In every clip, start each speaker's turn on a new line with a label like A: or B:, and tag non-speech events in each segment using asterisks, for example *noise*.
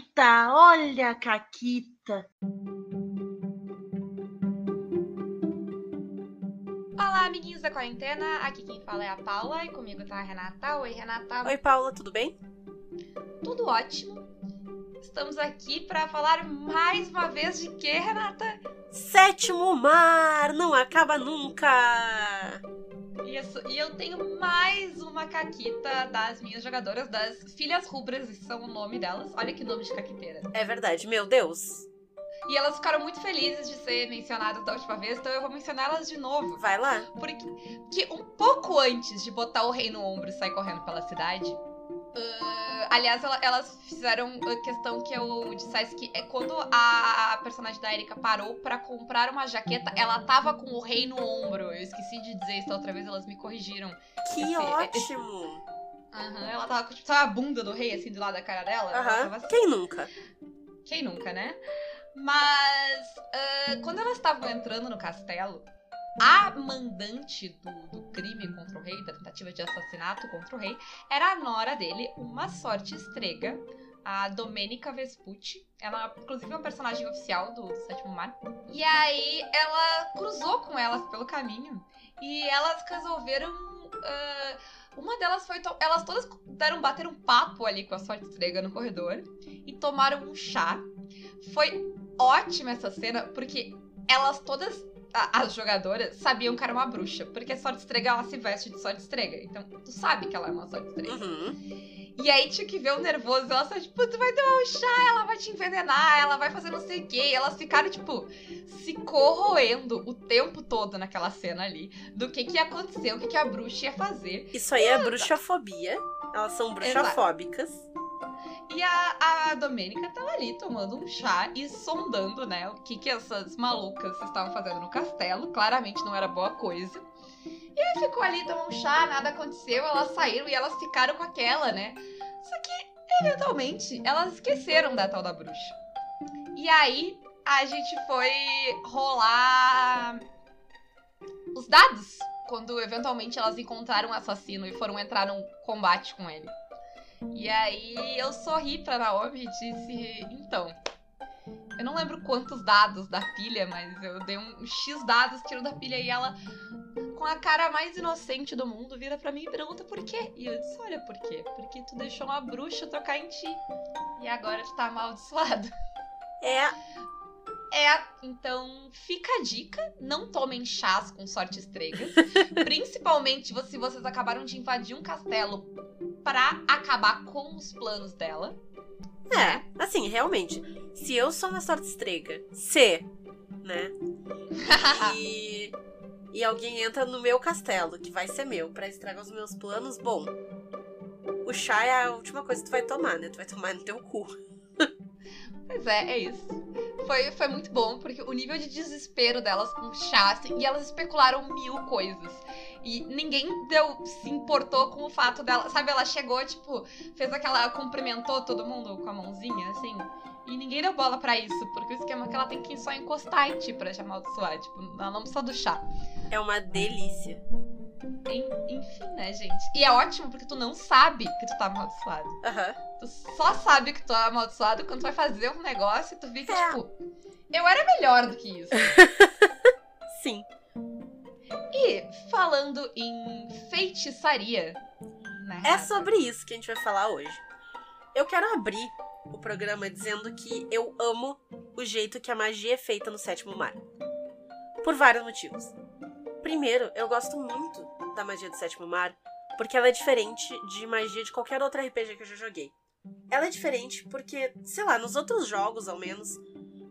A: Caquita, olha a Caquita.
B: Olá, amiguinhos da quarentena. Aqui quem fala é a Paula e comigo tá a Renata. Oi, Renata.
C: Oi, Paula, tudo bem?
B: Tudo ótimo. Estamos aqui para falar mais uma vez de quê, Renata?
C: Sétimo mar, não acaba nunca.
B: Isso, e eu tenho mais uma caquita das minhas jogadoras, das Filhas Rubras, são o nome delas. Olha que nome de caquiteira.
C: É verdade, meu Deus.
B: E elas ficaram muito felizes de ser mencionadas da última vez, então eu vou mencionar elas de novo.
C: Vai lá.
B: Porque que um pouco antes de botar o rei no ombro e sair correndo pela cidade, Uh, aliás, ela, elas fizeram a questão que eu dissesse que é quando a, personagem da Erika parou para comprar uma jaqueta, ela tava com o rei no ombro. Eu esqueci de dizer isso outra vez, elas me corrigiram.
C: Que esse, ótimo!
B: Aham, uhum, ela tava com tipo, a bunda do rei, assim, do lado da cara dela.
C: Uhum.
B: Assim.
C: Quem nunca?
B: Quem nunca, né? Mas uh, quando elas estavam entrando no castelo, a mandante do, do, crime contra o rei, da tentativa de assassinato contra o rei, era a nora dele, uma sorte estrega, a Domenica Vespucci. Ela, inclusive, é uma personagem oficial do, Sétimo Mar. E aí ela cruzou com elas pelo caminho e elas resolveram. Uh, uma delas foi. Elas todas deram bater um papo ali com a sorte estrega no corredor e tomaram um chá. Foi ótima essa cena, porque elas todas as jogadoras sabiam que era uma bruxa. Porque a sorte estrega, ela se veste de sorte estrega. Então, tu sabe que ela é uma sorte estrega.
C: Uhum.
B: E aí tinha que ver o nervoso. Ela tipo, tu vai tomar um chá, ela vai te envenenar, ela vai fazer não sei o quê. E elas ficaram, tipo, se corroendo o tempo todo naquela cena ali. Do que que ia acontecer, o que que a bruxa ia fazer.
C: Isso aí é bruxafobia. Elas são bruxafóbicas. Exato.
B: E a, a Domênica tava ali tomando um chá e sondando, né, o que que essas malucas estavam fazendo no castelo. Claramente não era boa coisa. E aí ficou ali, tomou um chá, nada aconteceu, elas saíram e elas ficaram com aquela, né? Só que, eventualmente, elas esqueceram da tal da bruxa. E aí, a gente foi rolar os dados quando eventualmente elas encontraram o assassino e foram entrar num combate com ele. E aí eu sorri pra Naomi e disse: Então, eu não lembro quantos dados da pilha, mas eu dei um X dados, tiro da pilha e ela, com a cara mais inocente do mundo, vira para mim e pergunta por quê. E eu disse: Olha, por quê? Porque tu deixou uma bruxa tocar em ti. E agora tu tá amaldiçoado.
C: É.
B: É, então fica a dica: não tomem chás com sorte estregas. *laughs* principalmente se vocês acabaram de invadir um castelo para acabar com os planos dela.
C: É, assim, realmente, se eu sou uma sorte estrega, se, né? *laughs* E, e alguém entra no meu castelo, que vai ser meu, para estragar os meus planos, bom, o chá é a última coisa que tu vai tomar, né? Tu vai tomar no teu cu.
B: Pois é, é isso. Foi, foi muito bom, porque o nível de desespero delas com chá, assim, e elas especularam mil coisas. E ninguém deu, se importou com o fato dela. Sabe, ela chegou, tipo, fez aquela. cumprimentou todo mundo com a mãozinha, assim. E ninguém deu bola para isso, porque o esquema é que ela tem que só encostar em ti pra te amaldiçoar. Tipo, ela não precisa do chá.
C: É uma delícia.
B: Enfim, né, gente? E é ótimo porque tu não sabe que tu tá amaldiçoado.
C: Uhum.
B: Tu só sabe que tu é amaldiçoado quando tu vai fazer um negócio e tu fica,
C: é.
B: tipo, eu era melhor do que isso. *laughs*
C: Sim.
B: E falando em feitiçaria. Né,
C: é sobre isso que a gente vai falar hoje. Eu quero abrir o programa dizendo que eu amo o jeito que a magia é feita no sétimo mar. Por vários motivos. Primeiro, eu gosto muito da magia do sétimo mar, porque ela é diferente de magia de qualquer outro RPG que eu já joguei. Ela é diferente porque, sei lá, nos outros jogos, ao menos,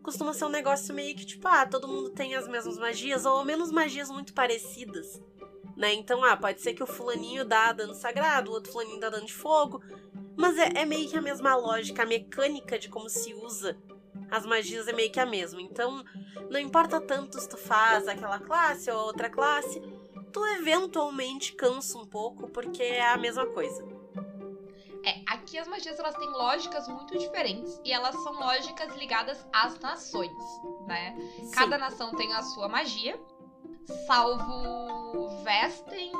C: costuma ser um negócio meio que tipo, ah, todo mundo tem as mesmas magias, ou ao menos magias muito parecidas. Né? Então, ah, pode ser que o fulaninho dá dano sagrado, o outro fulaninho dá dano de fogo. Mas é, é meio que a mesma lógica, a mecânica de como se usa as magias é meio que a mesma. Então, não importa tanto se tu faz aquela classe ou outra classe, tu eventualmente cansa um pouco porque é a mesma coisa.
B: É, aqui as magias elas têm lógicas muito diferentes e elas são lógicas ligadas às nações, né? Sim. Cada nação tem a sua magia, salvo Vesten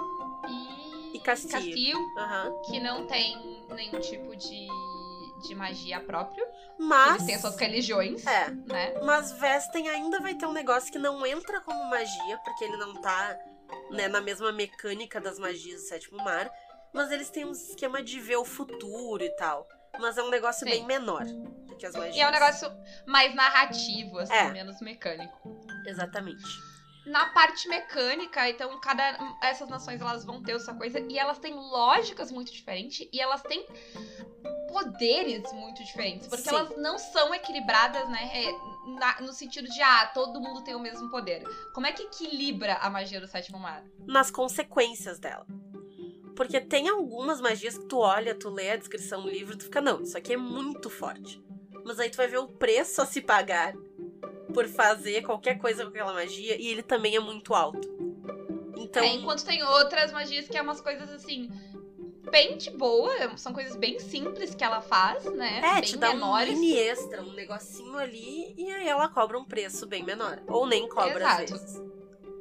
B: e,
C: e Castilho,
B: Castilho
C: uhum.
B: que não tem nenhum tipo de, de magia próprio.
C: Mas.
B: Eles têm as suas religiões,
C: É.
B: né?
C: Mas Vesten ainda vai ter um negócio que não entra como magia, porque ele não tá né, na mesma mecânica das magias do sétimo mar. Mas eles têm um esquema de ver o futuro e tal. Mas é um negócio
B: Sim.
C: bem menor do que as magias.
B: E é um negócio mais narrativo, assim,
C: É.
B: menos mecânico.
C: Exatamente.
B: Na parte mecânica, então, cada. Essas nações elas vão ter essa coisa e elas têm lógicas muito diferentes e elas têm poderes muito diferentes. Porque
C: Sim.
B: elas não são equilibradas, né? é, na- no sentido de, ah, todo mundo tem o mesmo poder. Como é que equilibra a magia do sétimo mar?
C: Nas consequências dela. Porque tem algumas magias que tu olha, tu lê a descrição do livro tu fica, não, isso aqui é muito forte. Mas aí tu vai ver o preço a se pagar por fazer qualquer coisa com aquela magia e ele também é muito alto. Então,
B: É, enquanto tem outras magias que é umas coisas assim. Bem de boa, são coisas bem simples que ela faz, né?
C: É,
B: bem
C: te dá
B: menores.
C: um mini extra, um negocinho ali, e aí ela cobra um preço bem menor. Ou nem cobra às
B: Exato.
C: vezes.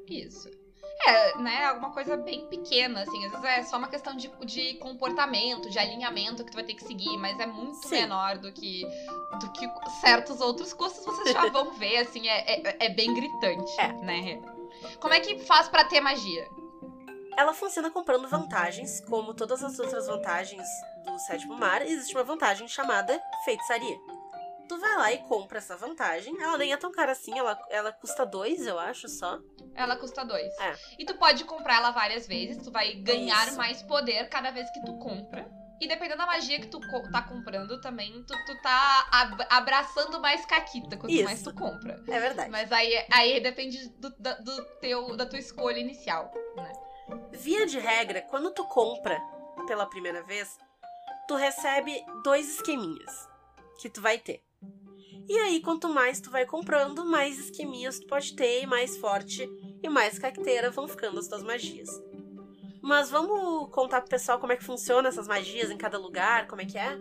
B: Isso. É, né, alguma coisa bem pequena, assim. Às vezes é só uma questão de, de comportamento, de alinhamento que tu vai ter que seguir, mas é muito
C: Sim.
B: menor do que, do que certos outros custos vocês já vão ver, assim, é, é, é bem gritante,
C: É.
B: né? Como é que faz pra ter magia?
C: Ela funciona comprando vantagens, como todas as outras vantagens do sétimo mar, existe uma vantagem chamada feitiçaria. Tu vai lá e compra essa vantagem. Ela nem é tão cara assim, ela, ela custa dois, eu acho, só.
B: Ela custa dois.
C: É.
B: E tu pode comprar ela várias vezes, tu vai ganhar
C: Isso.
B: mais poder cada vez que tu compra. E dependendo da magia que tu co- tá comprando também, tu, tu tá ab- abraçando mais caquita quanto
C: Isso.
B: mais tu compra.
C: É verdade.
B: Mas aí, aí depende do, da- do teu, da tua escolha inicial, né?
C: Via de regra, quando tu compra pela primeira vez, tu recebe dois esqueminhas que tu vai ter. E aí, quanto mais tu vai comprando, mais esqueminhas tu pode ter, e mais forte e mais cacteira vão ficando as tuas magias. Mas vamos contar pro pessoal como é que funciona essas magias em cada lugar, como é que é?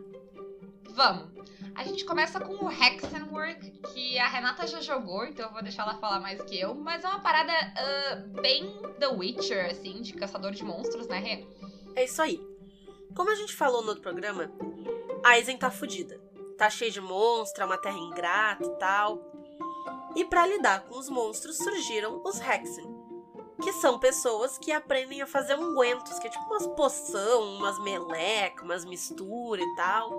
B: Vamos. A gente começa com o Hexenwork, que a Renata já jogou, então eu vou deixar ela falar mais que eu. Mas é uma parada ah, bem The Witcher, assim, de caçador de monstros, né, Rê?
C: É isso aí. Como a gente falou no outro programa, Aizen tá fudida. Tá cheia de monstro, é uma terra ingrata e tal. E pra lidar com os monstros surgiram os Hexen, que são pessoas que aprendem a fazer ungüentos, que é tipo umas poção, umas melecas, umas misturas e tal.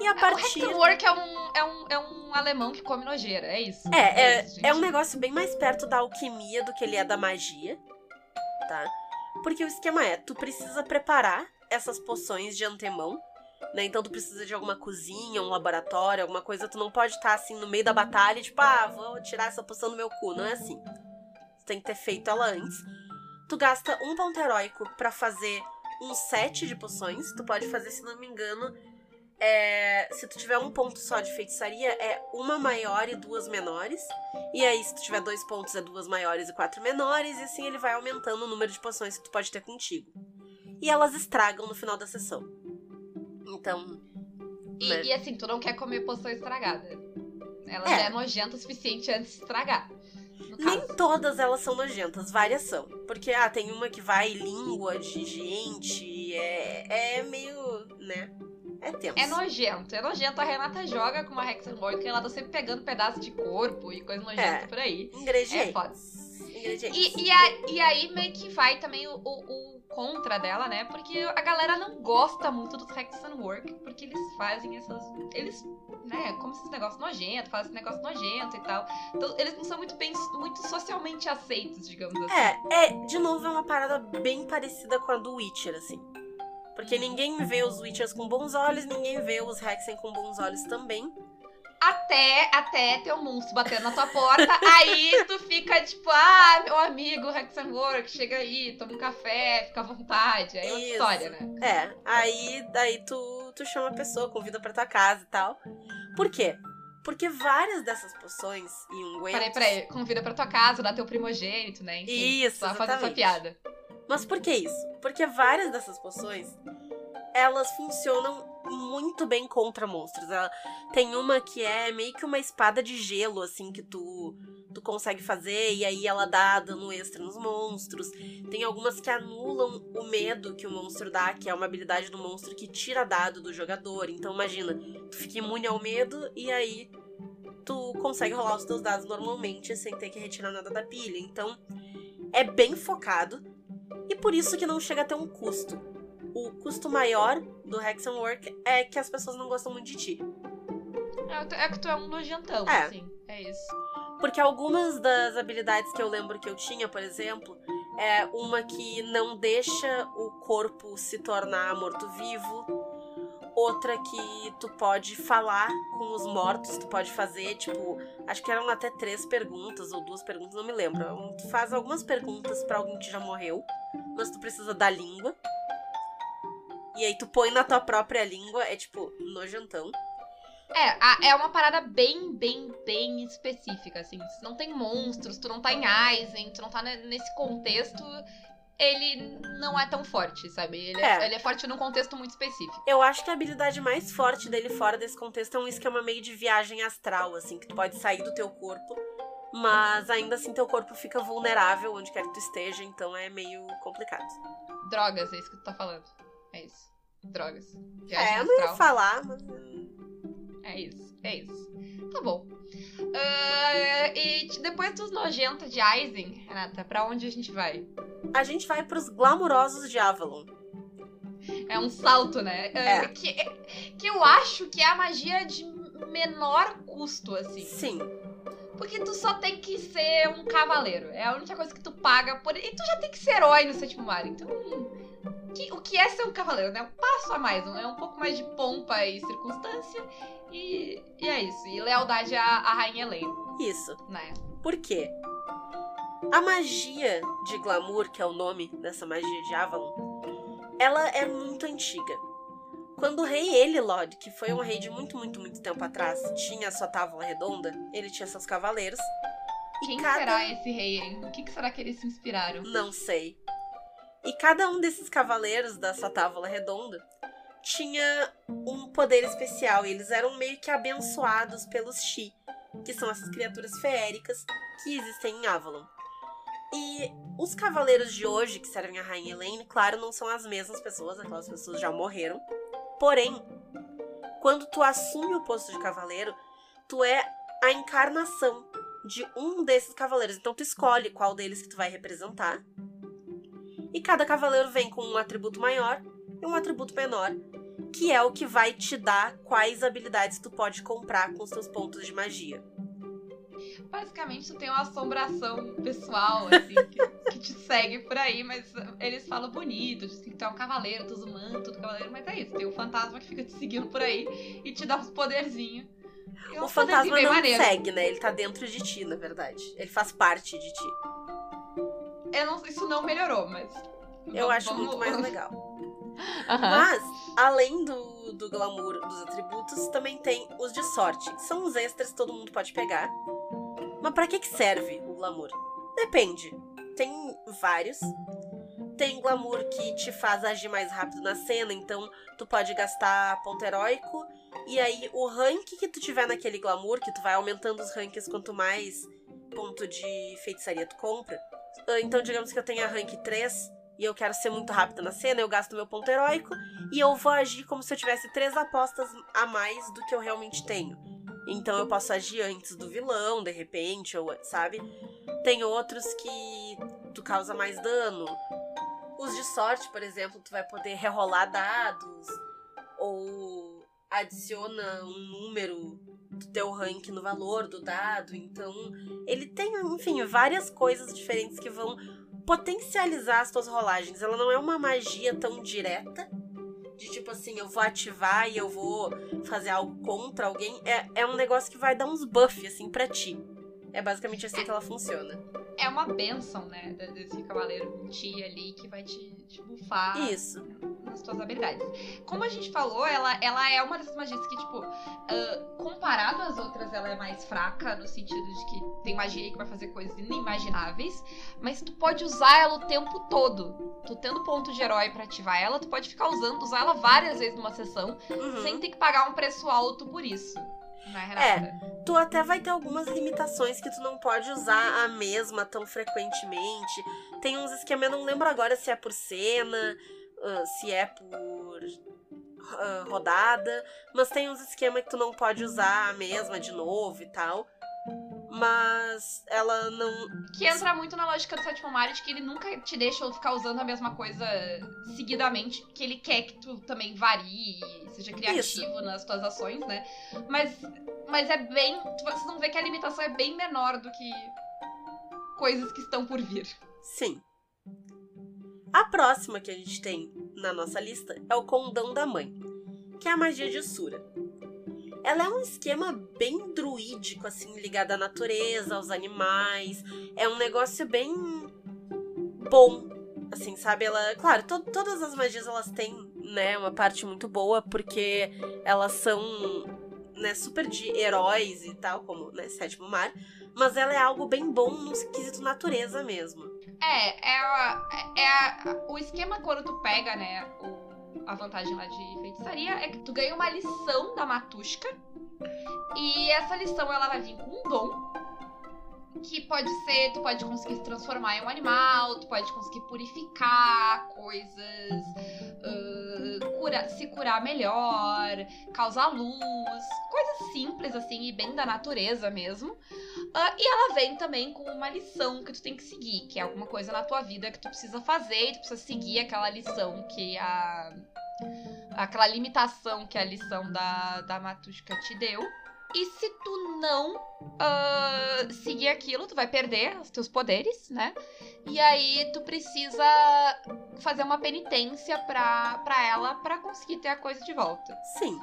C: E a
B: O
C: partir.
B: Hexenwork é um, é, um, é um alemão que come nojeira, é isso?
C: É,
B: isso,
C: é, é um negócio bem mais perto da alquimia do que ele é da magia, tá? Porque o esquema é, tu precisa preparar essas poções de antemão, né? Então tu precisa de alguma cozinha, um laboratório, alguma coisa, tu não pode estar assim no meio da batalha, tipo, ah, vou tirar essa poção do meu cu, não é assim. Tu tem que ter feito ela antes. Tu gasta um ponto heróico pra fazer um set de poções, tu pode fazer, se não me engano, é, se tu tiver um ponto só de feitiçaria, é uma maior e duas menores. E aí, se tu tiver dois pontos, é duas maiores e quatro menores. E assim ele vai aumentando o número de poções que tu pode ter contigo. E elas estragam no final da sessão. Então,
B: E,
C: né?
B: e assim, tu não quer comer poção estragada. Ela
C: É.
B: já é nojenta o suficiente antes de estragar.
C: Nem todas elas são nojentas, várias são. Porque, ah, tem uma que vai língua de gente, é, é meio, né? É tenso.
B: É nojento, é nojento. A Renata joga com uma Hexenwork e ela tá sempre pegando pedaço de corpo e coisa nojenta
C: É.
B: por aí.
C: Ingredientes.
B: É foda.
C: Ingredientes.
B: E, e, a- e aí meio que vai também o- o contra dela, né? Porque a galera não gosta muito dos Hexenwork, porque eles fazem essas. Eles, né, como esses negócios nojentos, fazem esse negócio nojento e tal. Então, eles não são muito bem, muito socialmente aceitos, digamos assim.
C: É, é, de novo, é uma parada bem parecida com a do Witcher, assim. Porque ninguém vê os Witchers com bons olhos, ninguém vê os Hexen com bons olhos também.
B: Até, até ter um monstro batendo na tua porta, *laughs* aí tu fica tipo, ah, meu amigo Hexenwork, chega aí, toma um café, fica à vontade. Aí é outra história, né?
C: É, aí daí tu, tu chama a pessoa, convida pra tua casa e tal. Por quê? Porque várias dessas poções e ungüentos...
B: Peraí, peraí, convida pra tua casa, dá teu primogênito, né? Enfim,
C: Isso,
B: só fazer essa piada.
C: Mas por que isso? Porque várias dessas poções, elas funcionam muito bem contra monstros. Ela, tem uma que é meio que uma espada de gelo, assim, que tu, tu consegue fazer, e aí ela dá dano extra nos monstros. Tem algumas que anulam o medo que o monstro dá, que é uma habilidade do monstro que tira dado do jogador. Então imagina, tu fica imune ao medo e aí tu consegue rolar os teus dados normalmente sem ter que retirar nada da pilha. Então é bem focado e por isso que não chega a ter um custo. O custo maior do Hexenwork é que as pessoas não gostam muito de ti.
B: É, é que tu é um nojentão,
C: É.
B: assim. É isso.
C: Porque algumas das habilidades que eu lembro que eu tinha, por exemplo, é uma que não deixa o corpo se tornar morto-vivo. Outra que tu pode falar com os mortos, tu pode fazer, tipo, acho que eram até três perguntas ou duas perguntas, não me lembro. Tu faz algumas perguntas pra alguém que já morreu, mas tu precisa da língua. E aí tu põe na tua própria língua, é tipo, nojentão.
B: É, é uma parada bem, bem, bem específica, assim. Se não tem monstros, tu não tá em Aizen, tu não tá ne- nesse contexto, ele não é tão forte, sabe? Ele é,
C: É.
B: ele é forte num contexto muito específico.
C: Eu acho que a habilidade mais forte dele fora desse contexto é um esquema meio de viagem astral, assim, que tu pode sair do teu corpo, mas ainda assim teu corpo fica vulnerável onde quer que tu esteja, então é meio complicado.
B: Drogas, é isso que tu tá falando. É isso. Drogas. Viagem
C: é, eu não ia
B: astral.
C: falar, mas.
B: É isso, é isso. Tá bom. Ah, e depois dos nojentos de Aizen, Renata, pra onde a gente vai?
C: A gente vai pros glamurosos de Avalon.
B: É um salto, né? Ah,
C: É.
B: Que, que eu acho que é a magia de menor custo, assim.
C: Sim.
B: Porque tu só tem que ser um cavaleiro. É a única coisa que tu paga por. E tu já tem que ser herói no sétimo mar. Então. Que- o que é ser um cavaleiro, né? Um passo a mais. É um pouco mais de pompa e circunstância. E, e é isso. E lealdade à, à Rainha Elaine,
C: Isso.
B: né?
C: Por quê? A magia de glamour, que é o nome dessa magia de Avalon, ela é muito antiga. Quando o rei Elilod, que foi um rei de muito, muito, muito tempo atrás, tinha sua tábua redonda, ele tinha seus cavaleiros.
B: Quem
C: cada-
B: será esse rei, hein? O que, que será que eles se inspiraram?
C: Não sei. E cada um desses cavaleiros da sua tábua redonda tinha um poder especial. E eles eram meio que abençoados pelos Shi, que são essas criaturas feéricas que existem em Avalon. E os cavaleiros de hoje, que servem a Rainha Elaine, claro, não são as mesmas pessoas, aquelas pessoas já morreram. Porém, quando tu assume o posto de cavaleiro, tu é a encarnação de um desses cavaleiros. Então tu escolhe qual deles que tu vai representar. E cada cavaleiro vem com um atributo maior e um atributo menor, que é o que vai te dar quais habilidades tu pode comprar com os teus pontos de magia.
B: Basicamente, tu tem uma assombração pessoal, assim, que, que te segue por aí, mas eles falam bonito, dizem que tu é um cavaleiro, tu usa o manto do cavaleiro, mas é isso. Tem um fantasma que fica te seguindo por aí e te dá uns poderzinhos. E
C: O
B: uns poderzinhos
C: fantasma não
B: maneiros.
C: segue, né? Ele tá dentro de ti, na verdade. Ele faz parte de ti.
B: Eu não, isso não melhorou, mas.
C: Eu
B: vamos-
C: acho
B: vamos-
C: muito mais legal. *laughs*
B: Aham.
C: Mas, além do, do glamour dos atributos, também tem os de sorte. São os extras que todo mundo pode pegar. Mas pra que, que serve o glamour? Depende. Tem vários. Tem glamour que te faz agir mais rápido na cena, então tu pode gastar ponto heróico. E aí, o rank que tu tiver naquele glamour, que tu vai aumentando os ranks quanto mais ponto de feitiçaria tu compra. Ah, Então, digamos que eu tenha rank 3 e eu quero ser muito rápida na cena, eu gasto meu ponto heróico e eu vou agir como se eu tivesse três apostas a mais do que eu realmente tenho. Então eu posso agir antes do vilão, de repente, ou sabe? Tem outros que tu causa mais dano. Os de sorte, por exemplo, tu vai poder rerolar dados ou adiciona um número do teu rank no valor do dado. Então, ele tem, enfim, várias coisas diferentes que vão potencializar as tuas rolagens. Ela não é uma magia tão direta. De tipo assim, eu vou ativar e eu vou fazer algo contra alguém. É, é um negócio que vai dar uns buff, assim, pra ti. É basicamente assim que ela funciona.
B: É uma benção, né? de- Desse cavaleiro em ti ali que vai te, te bufar.
C: Isso.
B: Nas tuas habilidades. Como a gente falou, ela, ela é uma dessas magias que, tipo, ah, comparado às outras, ela é mais fraca, no sentido de que tem magia aí que vai fazer coisas inimagináveis, mas tu pode usar ela o tempo todo. Tu tendo ponto de herói pra ativar ela, tu pode ficar usando, usar ela várias vezes numa sessão,
C: Uhum.
B: sem ter que pagar um preço alto por isso. Né, Renata?
C: Tu até vai ter algumas limitações que tu não pode usar a mesma tão frequentemente. Tem uns esquemas, eu não lembro agora se é por cena, uh, se é por uh, rodada, mas tem uns esquemas que tu não pode usar a mesma de novo e tal. Mas ela não.
B: Que entra muito na lógica do sétimo Mario de que ele nunca te deixa ficar usando a mesma coisa seguidamente, que ele quer que tu também varie, seja criativo
C: Isso.
B: nas tuas ações, né? Mas, mas é bem. Vocês vão ver que a limitação é bem menor do que coisas que estão por vir.
C: Sim. A próxima que a gente tem na nossa lista é o Condão da Mãe, que é a magia de Sura. Ela é um esquema bem druídico, assim, ligado à natureza, aos animais. É um negócio bem bom, assim, sabe? Ela, claro, to- todas as magias elas têm, né, uma parte muito boa porque elas são, né, super de heróis e tal, como, né, Sétimo Mar. Mas ela é algo bem bom no quesito natureza mesmo.
B: É, é, a- é a- o esquema quando tu pega, né, o- a vantagem lá de feitiçaria é que tu ganha uma lição da Matushka. E essa lição ela vai vir com um dom. Que pode ser, tu pode conseguir se transformar em um animal, tu pode conseguir purificar coisas, ah, cura- se curar melhor, causar luz, coisas simples assim e bem da natureza mesmo. Ah, e ela vem também com uma lição que tu tem que seguir, que é alguma coisa na tua vida que tu precisa fazer e tu precisa seguir aquela lição que a. aquela limitação que a lição da, da Matushka te deu. E se tu não ah, seguir aquilo, tu vai perder os teus poderes, né? E aí tu precisa fazer uma penitência pra, pra ela pra conseguir ter a coisa de volta.
C: Sim.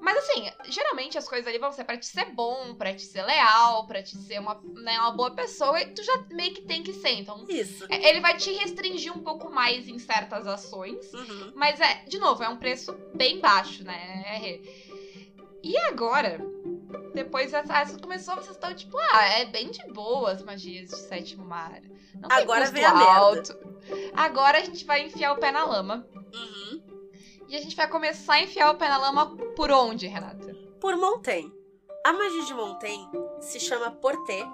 B: Mas assim, geralmente as coisas ali vão ser pra te ser bom, pra te ser leal, pra te ser uma, né, uma boa pessoa, e tu já meio que tem que ser. Então,
C: Isso.
B: é- ele vai te restringir um pouco mais em certas ações.
C: Uhum.
B: Mas é, de novo, é um preço bem baixo, né? E agora, depois essa, começou, vocês estão tipo, ah, é bem de boa as magias de sétimo mar. Não tem
C: Agora
B: custo
C: vem a merda.
B: alto. Agora a gente vai enfiar o pé na lama.
C: Uhum.
B: E a gente vai começar a enfiar o pé na lama por onde, Renata?
C: Por Montaigne. A magia de Montaigne se chama Porté,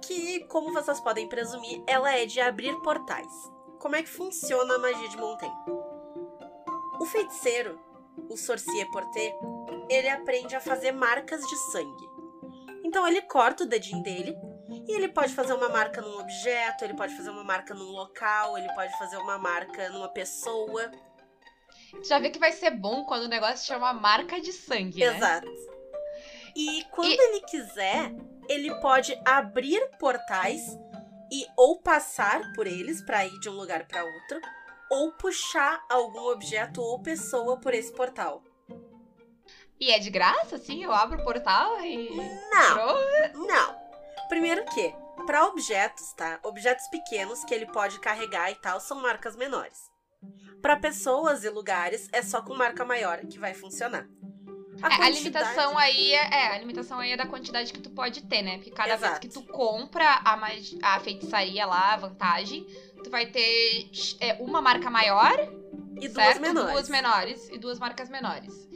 C: que, como vocês podem presumir, ela é de abrir portais. Como é que funciona a magia de Montaigne? O feiticeiro, o Sorcier Porté, ele aprende a fazer marcas de sangue. Então ele corta o dedinho dele e ele pode fazer uma marca num objeto, ele pode fazer uma marca num local, ele pode fazer uma marca numa pessoa.
B: Já vê que vai ser bom quando o negócio chama marca de sangue, né?
C: Exato. E quando
B: E-
C: ele quiser, ele pode abrir portais e ou passar por eles para ir de um lugar para outro, ou puxar algum objeto ou pessoa por esse portal.
B: E é de graça, assim? Eu abro o portal e.
C: Não, não. Primeiro que, para objetos, tá? Objetos pequenos que ele pode carregar e tal são marcas menores. Para pessoas e lugares é só com marca maior que vai funcionar.
B: É, A, limitação aí é, é, a limitação aí é da quantidade que tu pode ter, né? Porque cada vez
C: Exato.
B: que tu compra a, a feitiçaria lá, a vantagem, tu vai ter é, uma marca maior,
C: e duas
B: certo?
C: menores.
B: Duas menores e duas marcas menores.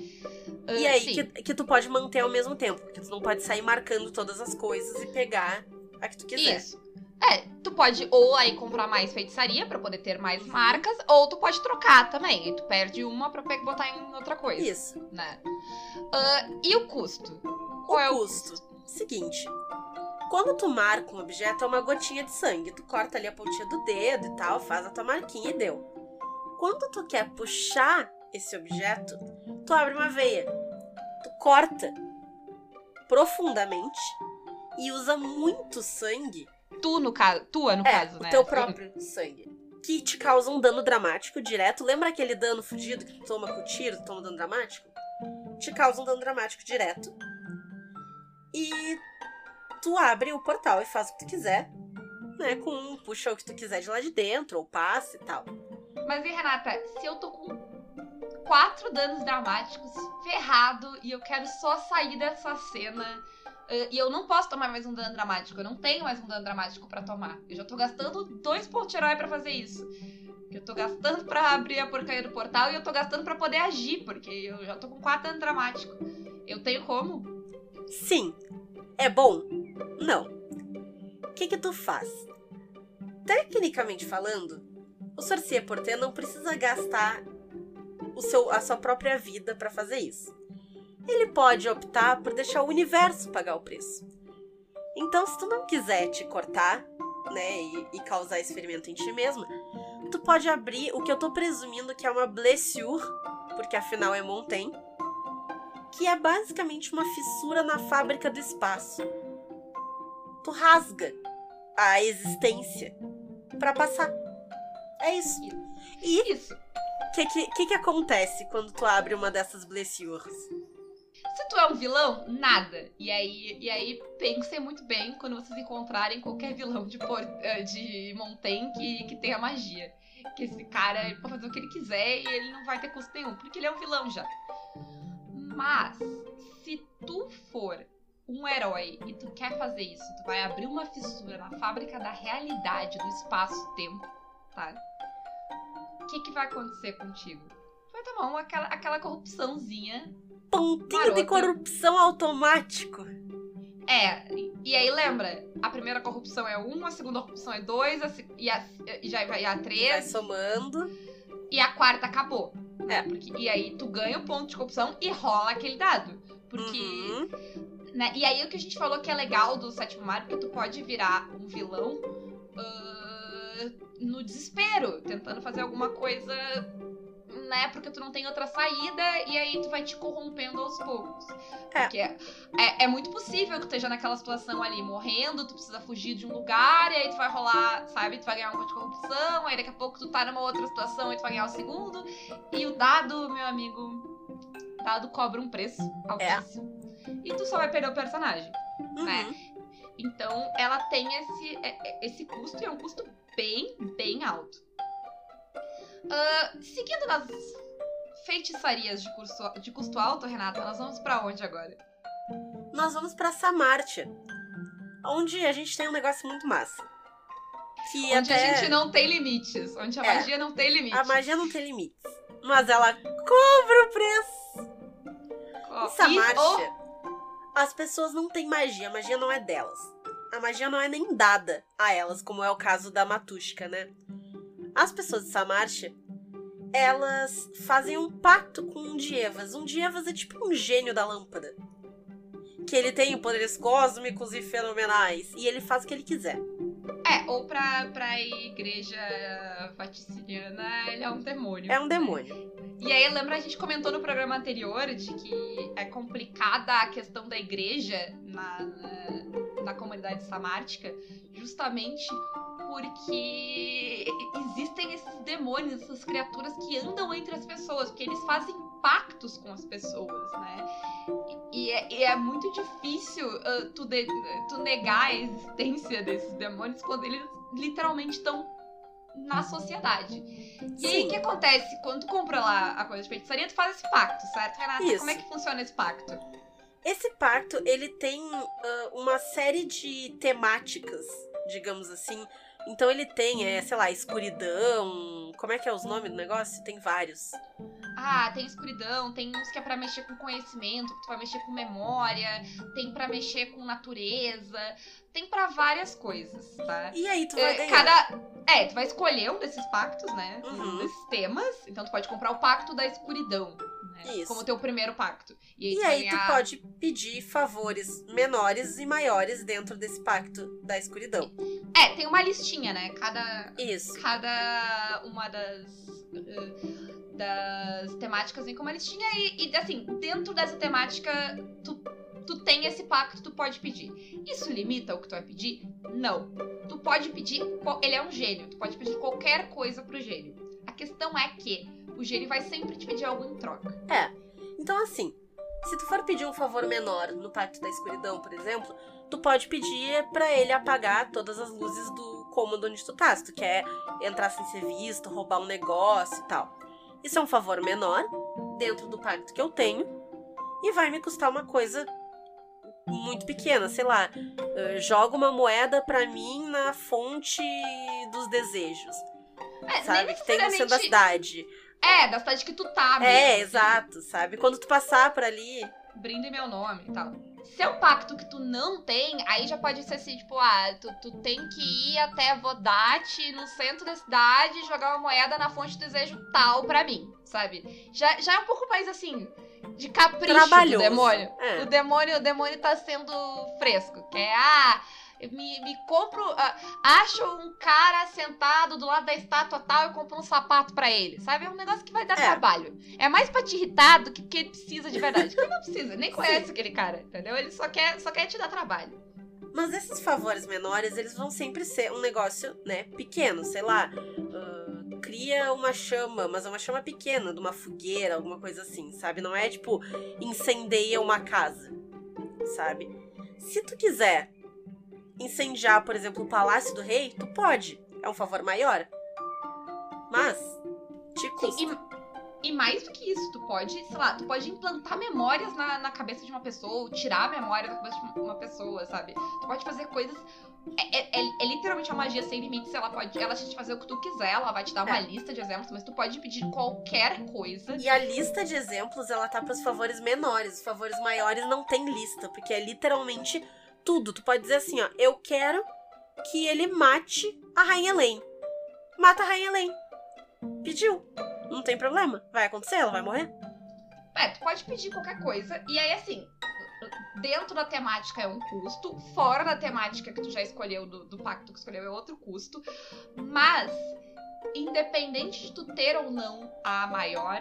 C: E
B: Ah,
C: aí que, que tu pode manter ao mesmo tempo, porque tu não pode sair marcando todas as coisas e pegar a que tu quiser.
B: Isso. É, tu pode ou aí comprar mais feitiçaria pra poder ter mais marcas, ou tu pode trocar também. E tu perde uma pra botar em outra coisa,
C: Isso.
B: né? Ah, e o custo?
C: O
B: Qual é o
C: custo? Seguinte. Quando tu marca um objeto, é uma gotinha de sangue. Tu corta ali a pontinha do dedo e tal, faz a tua marquinha e deu. Quando tu quer puxar esse objeto, tu abre uma veia. Tu corta profundamente e usa muito sangue
B: Tu, no caso, tua, no
C: É,
B: caso,
C: o
B: né?
C: teu próprio sangue. Que te causa um dano dramático direto. Lembra aquele dano fudido que tu toma com tiro, tu toma dano dramático? Te causa um dano dramático direto. E tu abre o portal e faz o que tu quiser. Né, com puxa o que tu quiser de lá de dentro, ou passe e tal.
B: Mas e Renata, se eu tô com quatro danos dramáticos, ferrado, e eu quero só sair dessa cena, eh, e eu não posso tomar mais um dano dramático, eu não tenho mais um dano dramático pra tomar. Eu já tô gastando dois pontos de herói pra fazer isso. Eu tô gastando pra abrir a porcaria do portal e eu tô gastando pra poder agir, porque eu já tô com quatro danos dramáticos. Eu tenho como?
C: Sim. É bom? Não. O que que tu faz? Tecnicamente falando, o sorcier porter não precisa gastar o seu, a sua própria vida para fazer isso. Ele pode optar por deixar o universo pagar o preço. Então, se tu não quiser te cortar, né, e, e causar esse ferimento em ti mesma, tu pode abrir o que eu tô presumindo que é uma blessure, porque afinal é Montaigne, que é basicamente uma fissura na fábrica do espaço. Tu rasga a existência para passar. É isso. E
B: Isso.
C: o que, que, que, acontece quando tu abre uma dessas blessures?
B: Se tu é um vilão, nada. E aí, e aí pensem muito bem quando vocês encontrarem qualquer vilão de, por, eh, de Montaigne que, que tenha magia. Que esse cara ele pode fazer o que ele quiser e ele não vai ter custo nenhum, porque ele é um vilão já. Mas, se tu for um herói e tu quer fazer isso, tu vai abrir uma fissura na fábrica da realidade, do espaço-tempo, tá? O que, que vai acontecer contigo? Tu vai tomar uma, aquela, aquela corrupçãozinha
C: Pontinho de
B: Marota.
C: corrupção automático.
B: É, e- aí lembra, a primeira corrupção é 1, a segunda corrupção é 2, a, se- e, a, e já vai a
C: Vai
B: 3,
C: somando.
B: e a quarta acabou.
C: É.
B: Porque, e aí tu ganha o ponto de corrupção e rola aquele dado. Porque.
C: Uhum.
B: Né, e aí o que a gente falou que é legal do sétimo mar, porque tu pode virar um vilão ah, no desespero, tentando fazer alguma coisa. Né, porque tu não tem outra saída e aí tu vai te corrompendo aos poucos.
C: É.
B: Porque é, é muito possível que tu esteja naquela situação ali morrendo, tu precisa fugir de um lugar, e aí tu vai rolar, sabe? Tu vai ganhar um ponto de corrupção, aí daqui a pouco tu tá numa outra situação e tu vai ganhar o segundo. E o dado, meu amigo, dado cobra um preço altíssimo. E tu só vai perder o personagem.
C: Uhum.
B: É. Então ela tem esse, é- é- esse custo e é um custo bem, bem alto. Ah, seguindo nas feitiçarias de, curso, de custo alto, Renata, nós vamos pra onde agora?
C: Nós vamos pra Samartia. Onde a gente tem um negócio muito massa. Que
B: onde
C: até
B: a gente não tem limites, onde a
C: É.
B: magia não tem limites.
C: a magia não tem limites. Mas ela cobra o preço. Em
B: e-
C: Samartia, as pessoas não têm magia. A magia não é delas. A magia não é nem dada a elas, como é o caso da Matushka, né? As pessoas de Samartia, elas fazem um pacto com um Dievas. Um Dievas é tipo um gênio da lâmpada. Que ele tem poderes cósmicos e fenomenais. E ele faz o que ele quiser.
B: É, ou pra, pra igreja vaticiniana, ele é um demônio.
C: É um demônio.
B: E aí, lembra, a gente comentou no programa anterior de que é complicada a questão da igreja na, na, na comunidade samártica, justamente porque existem esses demônios, essas criaturas que andam entre as pessoas, porque eles fazem pactos com as pessoas, né? E, e é, e é muito difícil ah, tu, de- tu negar a existência desses demônios quando eles literalmente estão na sociedade. E aí,
C: Sim.
B: o que acontece? Quando tu compra lá a coisa de feitiçaria, tu faz esse pacto, certo, Renata?
C: Isso.
B: Como é que funciona esse pacto?
C: Esse pacto, ele tem ah, uma série de temáticas, digamos assim. Então ele tem, é, sei lá, escuridão. Como é que é os nomes do negócio? Tem vários.
B: Ah, tem escuridão, tem uns que é pra mexer com conhecimento, que tu vai mexer com memória, tem pra mexer com natureza, tem pra várias coisas, tá?
C: E aí tu vai
B: É, cada. É, tu vai escolher um desses pactos, né? Um
C: Uhum.
B: desses temas. Então tu pode comprar o pacto da escuridão, né?
C: Isso.
B: Como teu primeiro pacto. E aí,
C: E
B: tu
C: aí tu
B: ganhar-
C: pode pedir favores menores e maiores dentro desse pacto da escuridão.
B: É, tem uma listinha, né? Cada.
C: Isso.
B: cada uma das eh, das temáticas vem com uma listinha e, e, assim, dentro dessa temática tu, tu tem esse pacto, tu pode pedir. Isso limita o que tu vai pedir? Não. Tu pode pedir, ele é um gênio, tu pode pedir qualquer coisa pro gênio. A questão é que o gênio vai sempre te pedir algo em troca.
C: É. Então, assim, se tu for pedir um favor menor no Pacto da Escuridão, por exemplo, tu pode pedir pra ele apagar todas as luzes do cômodo onde tu tá. Se tu quer entrar sem ser visto, roubar um negócio e tal. Isso é um favor menor dentro do pacto que eu tenho e vai me custar uma coisa muito pequena, sei lá. eh, joga uma moeda pra mim na fonte dos desejos
B: É,
C: sabe? Que tem no centro da cidade.
B: É, da cidade que tu tá mesmo.
C: É, exato, sabe? Quando tu passar por ali.
B: brinde meu nome e tal. Se é um pacto que tu não tem, aí já pode ser assim, tipo, ah, tu, tu tem que ir até Vodate, no centro da cidade, jogar uma moeda na fonte do desejo tal pra mim, sabe? Já, já é um pouco mais assim, de capricho do
C: Trabalhoso.
B: demônio.
C: É.
B: O demônio, o demônio tá sendo fresco. Que é, ah, me, me compro. ah, acho um cara sentado do lado da estátua tal e compro um sapato pra ele. Sabe? É um negócio que vai dar
C: É.
B: trabalho. É mais pra te irritar do que porque ele precisa de verdade. Porque ele não precisa, nem *laughs* conhece aquele cara, entendeu? Ele só quer, só quer te dar trabalho.
C: Mas esses favores menores, eles vão sempre ser um negócio, né, pequeno, sei lá. ah, cria uma chama, mas é uma chama pequena, de uma fogueira, alguma coisa assim, sabe? Não é tipo incendeia uma casa, sabe? Se tu quiser incendiar, por exemplo, o palácio do rei, tu pode. É um favor maior. Mas te custa.
B: Sim, e, e mais do que isso, tu pode, sei lá, tu pode implantar memórias na, na cabeça de uma pessoa, ou tirar a memória da cabeça de uma pessoa, sabe? Tu pode fazer coisas. É, é- é- é literalmente uma magia sem limites. Ela pode. Ela te fazer o que tu quiser, ela vai te dar uma
C: É.
B: lista de exemplos, mas tu pode pedir qualquer coisa.
C: E a lista de exemplos, ela tá pros favores menores. Os favores maiores não tem lista, porque é literalmente tudo. Tu pode dizer assim, ó, eu quero que ele mate a Rainha Elaine. Mata a Rainha Elaine. Pediu. Não tem problema. Vai acontecer, ela vai morrer.
B: É, tu pode pedir qualquer coisa. E aí, assim, dentro da temática é um custo, fora da temática que tu já escolheu, do, do pacto que escolheu, é outro custo. Mas, independente de tu ter ou não a maior,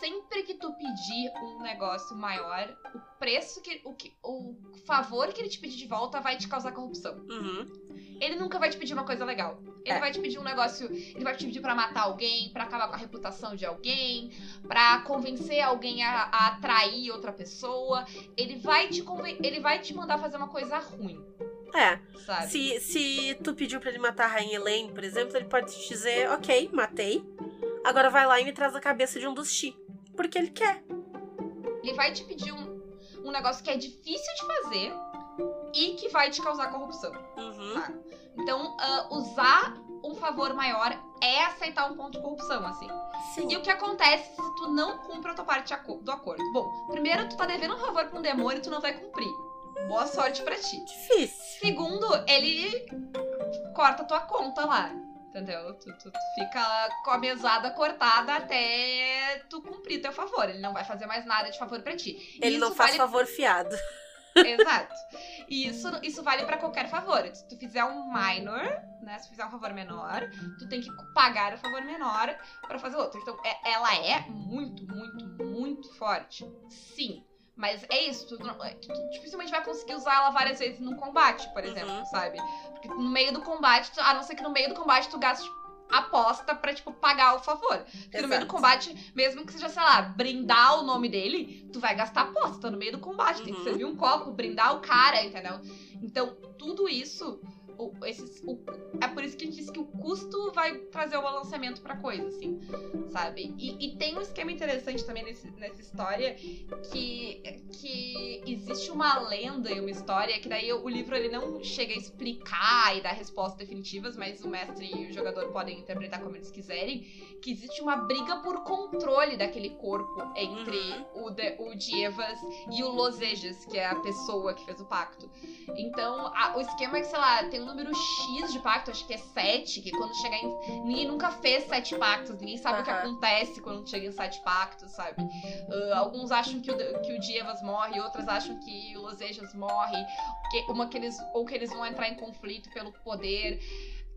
B: sempre que tu pedir um negócio maior, o preço que. O, que, o favor que ele te pedir de volta vai te causar corrupção.
C: Uhum.
B: Ele nunca vai te pedir uma coisa legal. Ele
C: É.
B: vai te pedir um negócio. Ele vai te pedir pra matar alguém, pra acabar com a reputação de alguém, pra convencer alguém a, a atrair outra pessoa. Ele vai te ele vai te mandar fazer uma coisa ruim,
C: É.
B: sabe?
C: Se, se tu pediu pra ele matar a Rainha Elaine, por exemplo, ele pode te dizer, ok, matei. Agora vai lá e me traz a cabeça de um dos Chi. Porque ele quer.
B: Ele vai te pedir um, um negócio que é difícil de fazer e que vai te causar corrupção.
C: Uhum.
B: Então, ah, usar um favor maior é aceitar um ponto de corrupção, assim.
C: Sim.
B: E o que acontece se tu não cumpre a tua parte do acordo? Bom, primeiro, tu tá devendo um favor pra um demônio e tu não vai cumprir. Boa sorte pra ti.
C: Difícil.
B: Segundo, ele corta tua conta lá. Entendeu? Tu, tu- tu fica com a mesada cortada até tu cumprir teu favor. Ele não vai fazer mais nada de favor pra ti.
C: Ele
B: Isso
C: não faz
B: vale
C: favor fiado.
B: Exato. E isso, isso vale pra qualquer favor. Se tu fizer um minor, né? Se tu fizer um favor menor, tu tem que pagar o favor menor pra fazer outro. Então, é- ela é muito, muito, muito forte. Sim. Mas é isso, tu, não- tu- tu dificilmente vai conseguir usar ela várias vezes num combate, por exemplo,
C: Uhum.
B: sabe? Porque no meio do combate, tu- a não ser que no meio do combate tu gaste aposta pra, tipo, pagar o favor. Porque no meio do combate, mesmo que seja, sei lá, brindar o nome dele, tu vai gastar aposta no meio do combate. Tem que
C: Uhum.
B: servir um copo, brindar o cara, entendeu? Então, tudo isso. O, esses, o- é por isso que a gente diz que o custo vai trazer o balanceamento pra coisa, assim, sabe? E, e tem um esquema interessante também nesse, nessa história que, que existe uma lenda e uma história que daí o livro ele não chega a explicar e dar respostas definitivas, mas o mestre e o jogador podem interpretar como eles quiserem, que existe uma briga por controle daquele corpo entre o, de, o Dievas e o Losejas, que é a pessoa que fez o pacto. Então, a- o esquema é que, sei lá, tem um número X de pacto, acho que é 7, que quando chegar em. Ninguém nunca fez sete pactos, ninguém sabe o que acontece quando chega em sete pactos, sabe? Ah, alguns acham que o, que o Dievas morre, outros acham que o Losejas morre, que, uma que eles, ou que eles vão entrar em conflito pelo poder.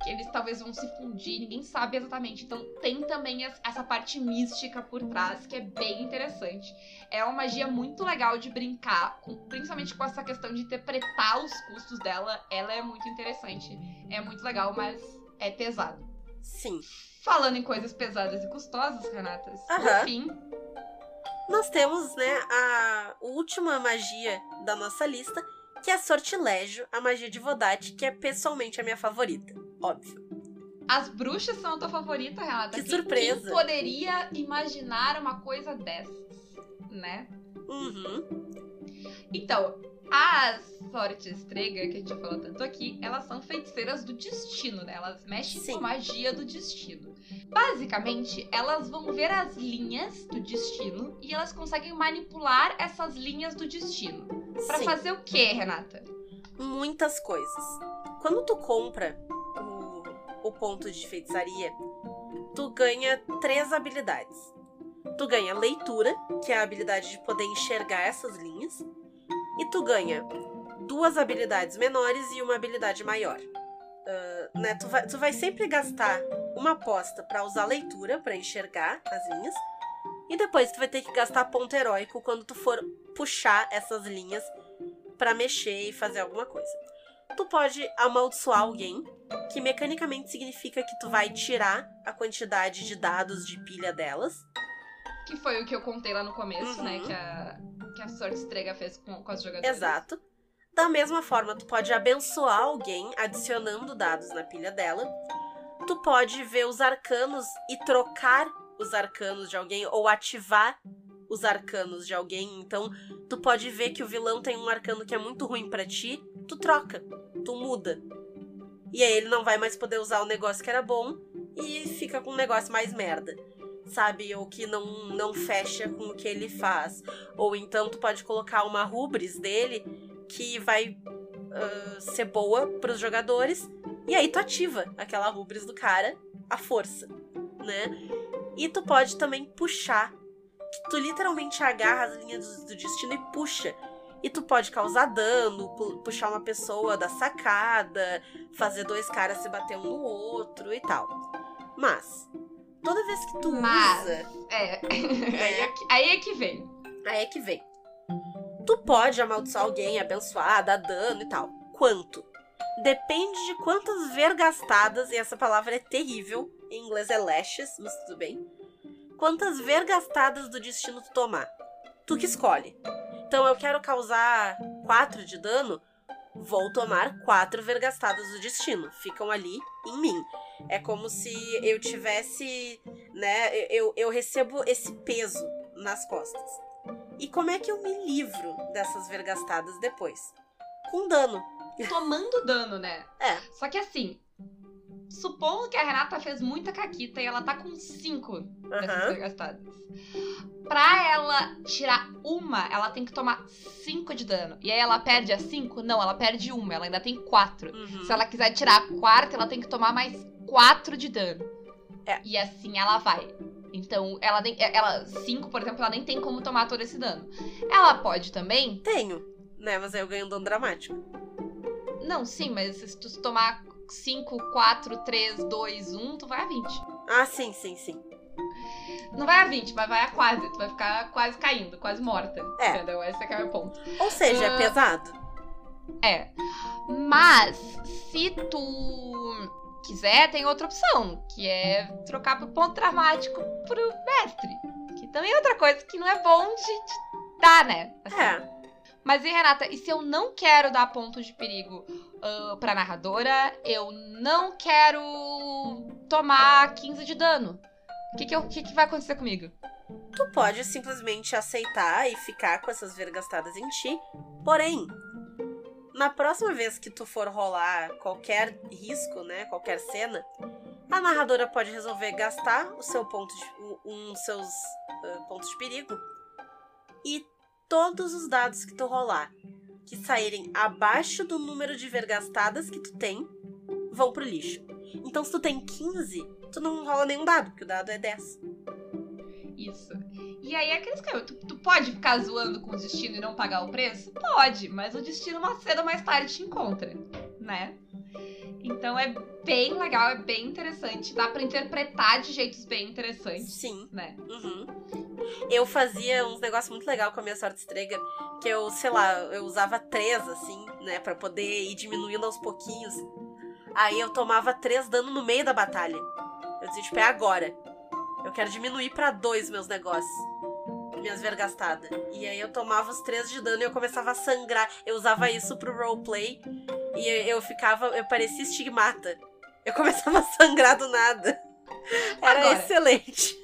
B: Que eles talvez vão se fundir, ninguém sabe exatamente. Então tem também es- essa parte mística por trás, que é bem interessante. É uma magia muito legal de brincar, com- principalmente com essa questão de interpretar os custos dela. Ela é muito interessante. É muito legal, mas é pesado.
C: Sim.
B: Falando em coisas pesadas e custosas, Renatas,
C: Aham.
B: por fim,
C: Nós temos, né, a última magia da nossa lista, que é Sortilégio, a magia de Vodate, que é pessoalmente a minha favorita. Óbvio.
B: as bruxas são a tua favorita, Renata.
C: Que
B: Quem-
C: surpresa.
B: Quem poderia imaginar uma coisa dessas, né?
C: Uhum.
B: Então, As sorte estrega, que a gente falou tanto aqui, elas são feiticeiras do destino, né? Elas mexem
C: Sim.
B: com a magia do destino. Basicamente, elas vão ver as linhas do destino e elas conseguem manipular essas linhas do destino. Pra
C: Sim.
B: fazer o quê, Renata?
C: muitas coisas. Quando tu compra o, ponto de feitiçaria, tu ganha três habilidades. Tu ganha leitura, que é a habilidade de poder enxergar essas linhas, e tu ganha duas habilidades menores e uma habilidade maior. Ah, né, tu, vai, tu vai sempre gastar uma aposta pra usar leitura, pra enxergar as linhas, e depois tu vai ter que gastar ponto heróico quando tu for puxar essas linhas pra mexer e fazer alguma coisa. Tu pode amaldiçoar alguém, que mecanicamente significa que tu vai tirar a quantidade de dados de pilha delas.
B: Que foi o que eu contei lá no começo,
C: Uhum.
B: né? Que a, que a sorte estrega fez com, com as jogadoras.
C: Exato. Da mesma forma, tu pode abençoar alguém adicionando dados na pilha dela. Tu pode ver os arcanos e trocar os arcanos de alguém ou ativar os arcanos de alguém. Então, tu pode ver que o vilão tem um arcano que é muito ruim pra ti, tu troca, tu muda. E aí ele não vai mais poder usar o negócio que era bom e fica com um negócio mais merda. Sabe? Ou que não, não fecha com o que ele faz. Ou então tu pode colocar uma rubris dele que vai ah, ser boa pros jogadores. E aí tu ativa aquela rubris do cara à força, né? E tu pode também puxar. Que tu literalmente agarra as linhas do, do destino e puxa. E tu pode causar dano, pu- puxar uma pessoa da sacada, fazer dois caras se bater um no outro e tal. Mas, toda vez que tu
B: Mas-
C: usa
B: É. *laughs* aí, é que, aí é que vem.
C: Aí é que vem. Tu pode amaldiçoar alguém, abençoar, dar dano e tal. Quanto? Depende de quantas vergastadas, e essa palavra é terrível, em inglês é lashes, mas tudo bem. Quantas vergastadas do destino tu tomar. Tu que escolhe. Então eu quero causar 4 de dano, vou tomar 4 vergastadas do destino. Ficam ali em mim. É como se eu tivesse, né, eu, eu recebo esse peso nas costas. E como é que eu me livro dessas vergastadas depois? Com dano.
B: Tomando dano, né?
C: É.
B: Só que assim, supondo que a Renata fez muita caquita e ela tá com cinco dessas
C: Aham.
B: gastadas. Pra ela tirar uma, ela tem que tomar cinco de dano. E aí ela perde a cinco? Não, ela perde uma, ela ainda tem quatro.
C: Uhum.
B: Se ela quiser tirar a quarta, ela tem que tomar mais quatro de dano.
C: É.
B: E assim ela vai. Então, ela nem. Ela, cinco, por exemplo, ela nem tem como tomar todo esse dano. Ela pode também.
C: Tenho, né? Mas aí eu ganho um dano dramático.
B: Não, sim, mas se tu tomar 5, 4, 3, 2, 1, tu vai a 20.
C: Ah, sim, sim, sim.
B: Não vai a 20, mas vai a quase. Tu vai ficar quase caindo, quase morta.
C: É.
B: Entendeu? Esse é que é o meu ponto.
C: Ou seja, é
B: Ah.
C: pesado.
B: É. Mas, se tu quiser, tem outra opção, que é trocar pro ponto dramático pro mestre. Que também é outra coisa que não é bom de, de dar, né? Assim.
C: É.
B: Mas e Renata, e se eu não quero dar pontos de perigo ah, pra narradora, eu não quero tomar 15 de dano? O que, que, que que vai acontecer comigo?
C: Tu pode simplesmente aceitar e ficar com essas vergastadas em ti. Porém, na próxima vez que tu for rolar qualquer risco, né? Qualquer cena, a narradora pode resolver gastar o seu ponto de, um dos seus ah, pontos de perigo e todos os dados que tu rolar que saírem abaixo do número de vergastadas que tu tem vão pro lixo. Então, se tu tem 15, tu não rola nenhum dado, porque o dado é 10.
B: Isso. E aí, aqueles caras, tu, tu pode ficar zoando com o destino e não pagar o preço? Pode, mas o destino mais cedo ou mais tarde te encontra, né? Então é bem legal, é bem interessante. Dá pra interpretar de jeitos bem interessantes,
C: Sim.
B: né?
C: Uhum. Eu fazia uns negócios muito legal com a minha sorte estrega, que eu, sei lá, eu usava três, assim, né, Pra poder ir diminuindo aos pouquinhos. Aí eu tomava três dano no meio da batalha. Eu dizia, tipo, é agora. Eu quero diminuir pra dois meus negócios. Minhas vergastadas. E aí eu tomava os três de dano e eu começava a sangrar. Eu usava isso pro roleplay. E eu ficava, eu parecia estigmata. Eu começava a sangrar do nada. Era
B: Agora.
C: excelente.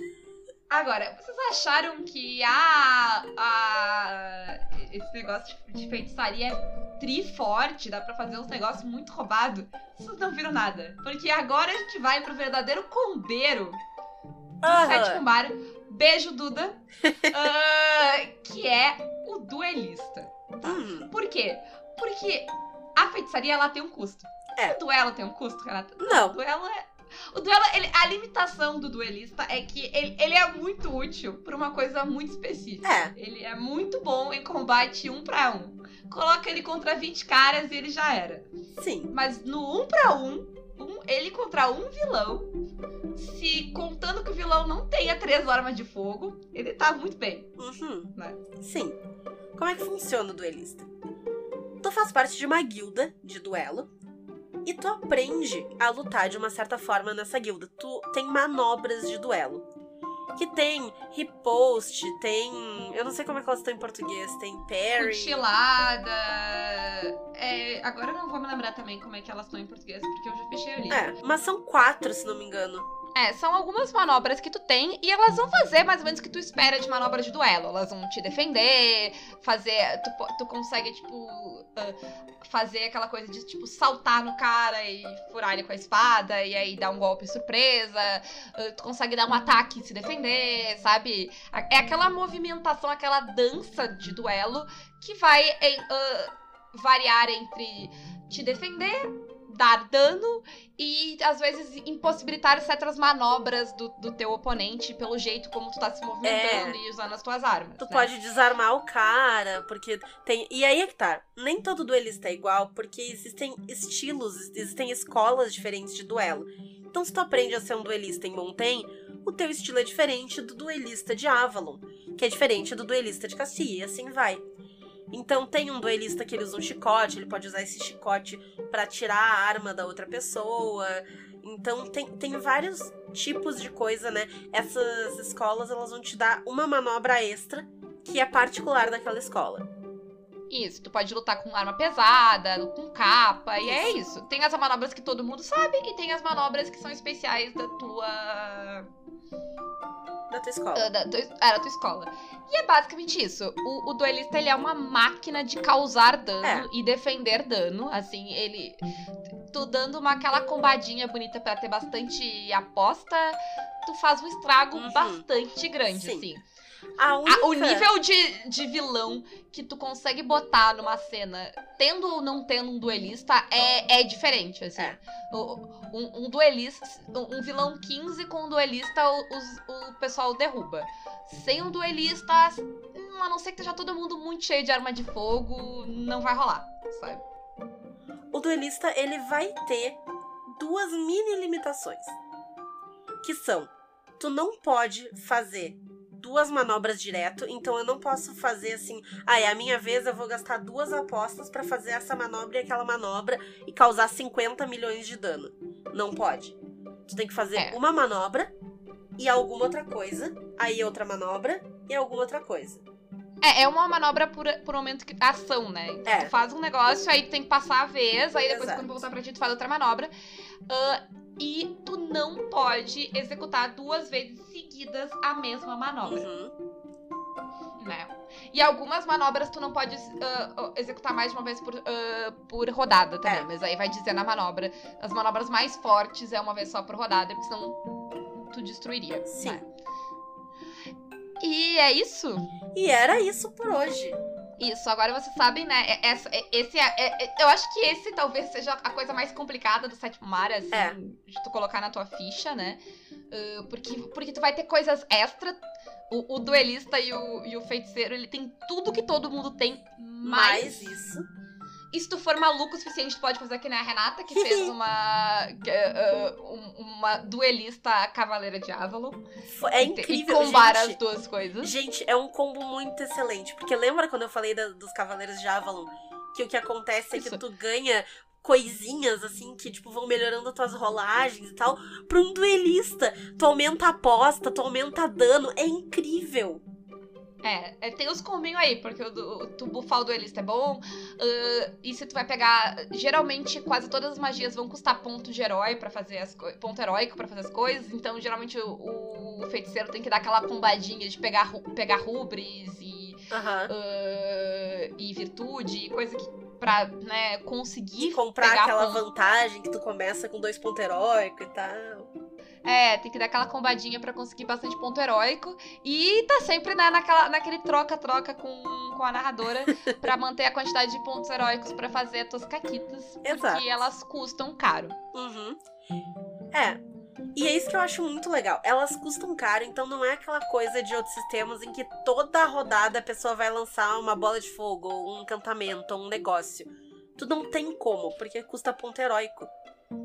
B: Agora, vocês acharam que a, a esse negócio de, feitiçaria é tri forte, dá pra fazer uns negócios muito roubados. Vocês não viram nada. Porque agora a gente vai pro verdadeiro combeiro do
C: Aham.
B: sétimo mar. Beijo, Duda. *laughs* Ah, que é o duelista.
C: Hum,
B: Por quê? Porque a feitiçaria ela tem um custo.
C: É.
B: O duelo tem um custo, Renata? O
C: não.
B: duelo é. O duelo, ele- a limitação do duelista é que ele, ele é muito útil pra uma coisa muito específica.
C: É.
B: Ele é muito bom em combate um pra um. Coloca ele contra 20 caras e ele já era.
C: Sim.
B: Mas no um pra um, um- ele contra um vilão, se contando que o vilão não tenha três armas de fogo, ele tá muito bem.
C: Uhum.
B: Né?
C: Sim. Como é que funciona o duelista? Tu faz parte de uma guilda de duelo e tu aprende a lutar de uma certa forma nessa guilda. Tu tem manobras de duelo. Que tem riposte, tem. Eu não sei como é que elas estão em português. Tem parry.
B: Cochilada. É, agora eu não vou me lembrar também como é que elas estão em português, porque eu já fechei o livro.
C: É, mas são quatro, se não me engano.
B: É, são algumas manobras que tu tem e elas vão fazer mais ou menos o que tu espera de manobras de duelo. Elas vão te defender, fazer. Tu, tu consegue, tipo, ah, fazer aquela coisa de, tipo, saltar no cara e furar ele com a espada e aí dar um golpe surpresa. Ah, tu consegue dar um ataque e se defender, sabe? É aquela movimentação, aquela dança de duelo que vai ah, variar entre te defender, dar dano e às vezes impossibilitar certas manobras do, do teu oponente pelo jeito como tu tá se movimentando e usando as tuas armas.
C: Tu
B: né?
C: pode desarmar o cara, porque tem. E aí é que tá. Nem todo duelista é igual, porque existem estilos, existem escolas diferentes de duelo. Então, se tu aprende a ser um duelista em Montaigne, o teu estilo é diferente do duelista de Avalon, que é diferente do duelista de Cassia, e assim vai. Então, tem um duelista que ele usa um chicote, ele pode usar esse chicote pra tirar a arma da outra pessoa. Então, tem, tem vários tipos de coisa, né? Essas escolas, elas vão te dar uma manobra extra que é particular daquela escola.
B: Isso, tu pode lutar com arma pesada, com capa, e é isso. Tem as manobras que todo mundo sabe e tem as manobras que são especiais da tua.
C: Da tua escola.
B: da, da, é, da tua escola. E é basicamente isso. O, o duelista, ele é uma máquina de causar dano
C: É.
B: e defender dano. Assim, ele. Tu dando uma aquela combadinha bonita pra ter bastante aposta, tu faz um estrago
C: Uhum.
B: bastante grande,
C: Sim.
B: assim.
C: Única...
B: O nível de, de vilão que tu consegue botar numa cena, tendo ou não tendo um duelista, é, é diferente, assim.
C: É.
B: O- um, um duelista, um, vilão 15 com um duelista, o, os- o pessoal derruba. Sem um duelista, hum, a não ser que esteja todo mundo muito cheio de arma de fogo, não vai rolar, sabe?
C: O duelista, ele vai ter duas mini limitações. Que são, tu não pode fazer duas manobras direto, então eu não posso fazer assim, ah, é a minha vez, eu vou gastar duas apostas pra fazer essa manobra e aquela manobra e causar 50 milhões de dano. Não pode. Tu tem que fazer
B: É.
C: uma manobra e alguma outra coisa, aí outra manobra e alguma outra coisa.
B: É, é uma manobra por, por momento que ação, né? Então
C: É.
B: tu faz um negócio, aí tu tem que passar a vez, aí depois
C: Exato.
B: quando voltar pra ti, tu faz outra manobra. Ah, e tu não pode executar duas vezes seguidas a mesma manobra,
C: Uhum.
B: né? E algumas manobras tu não pode ah, executar mais de uma vez por, ah, por rodada também,
C: É.
B: mas aí vai dizer na manobra. As manobras mais fortes é uma vez só por rodada, porque senão tu destruiria.
C: Sim.
B: né? E é isso?
C: E era isso por hoje.
B: Isso, agora vocês sabem, né? é- Essa, é- esse é, eu acho que esse talvez seja a coisa mais complicada do sétimo mar, assim,
C: É.
B: de tu colocar na tua ficha, né? Porque, porque tu vai ter coisas extra. O, o duelista e o, e o feiticeiro, ele tem tudo que todo mundo tem,
C: Mais
B: mais
C: isso.
B: E se tu for maluco o suficiente, tu pode fazer que nem a Renata, que fez *laughs* uma. que, um- uma duelista cavaleira de Avalon.
C: É incrível,
B: E combar as
C: gente.
B: duas coisas.
C: Gente, é um combo muito excelente. Porque lembra quando eu falei da- dos Cavaleiros de Avalon? Que o que acontece é que
B: Isso.
C: tu ganha coisinhas, assim, que, tipo, vão melhorando tuas rolagens e tal. Pra um duelista. Tu aumenta a aposta, tu aumenta dano. É incrível.
B: É, é, tem os combinhos aí, porque o, o, tu bufar o duelista é bom. ah, e se tu vai pegar. Geralmente, quase todas as magias vão custar ponto de herói para fazer as coisas. Ponto heróico pra fazer as coisas. Então, geralmente, o, o feiticeiro tem que dar aquela combadinha de pegar, pegar rubres e.
C: Aham.
B: ah, e virtude, e coisa que pra né, conseguir
C: Comprar aquela
B: ponto.
C: vantagem que tu começa com dois pontos heróicos e tal.
B: É, tem que dar aquela combadinha pra conseguir bastante ponto heróico. E tá sempre né, naquela, naquele troca-troca com, com a narradora *laughs* pra manter a quantidade de pontos heróicos pra fazer as tuas caquitas.
C: Exato.
B: Porque elas custam caro.
C: Uhum. É. E é isso que eu acho muito legal. Elas custam caro, então não é aquela coisa de outros sistemas em que toda rodada a pessoa vai lançar uma bola de fogo, ou um encantamento, ou um negócio. Tu não tem como, porque custa ponto heróico.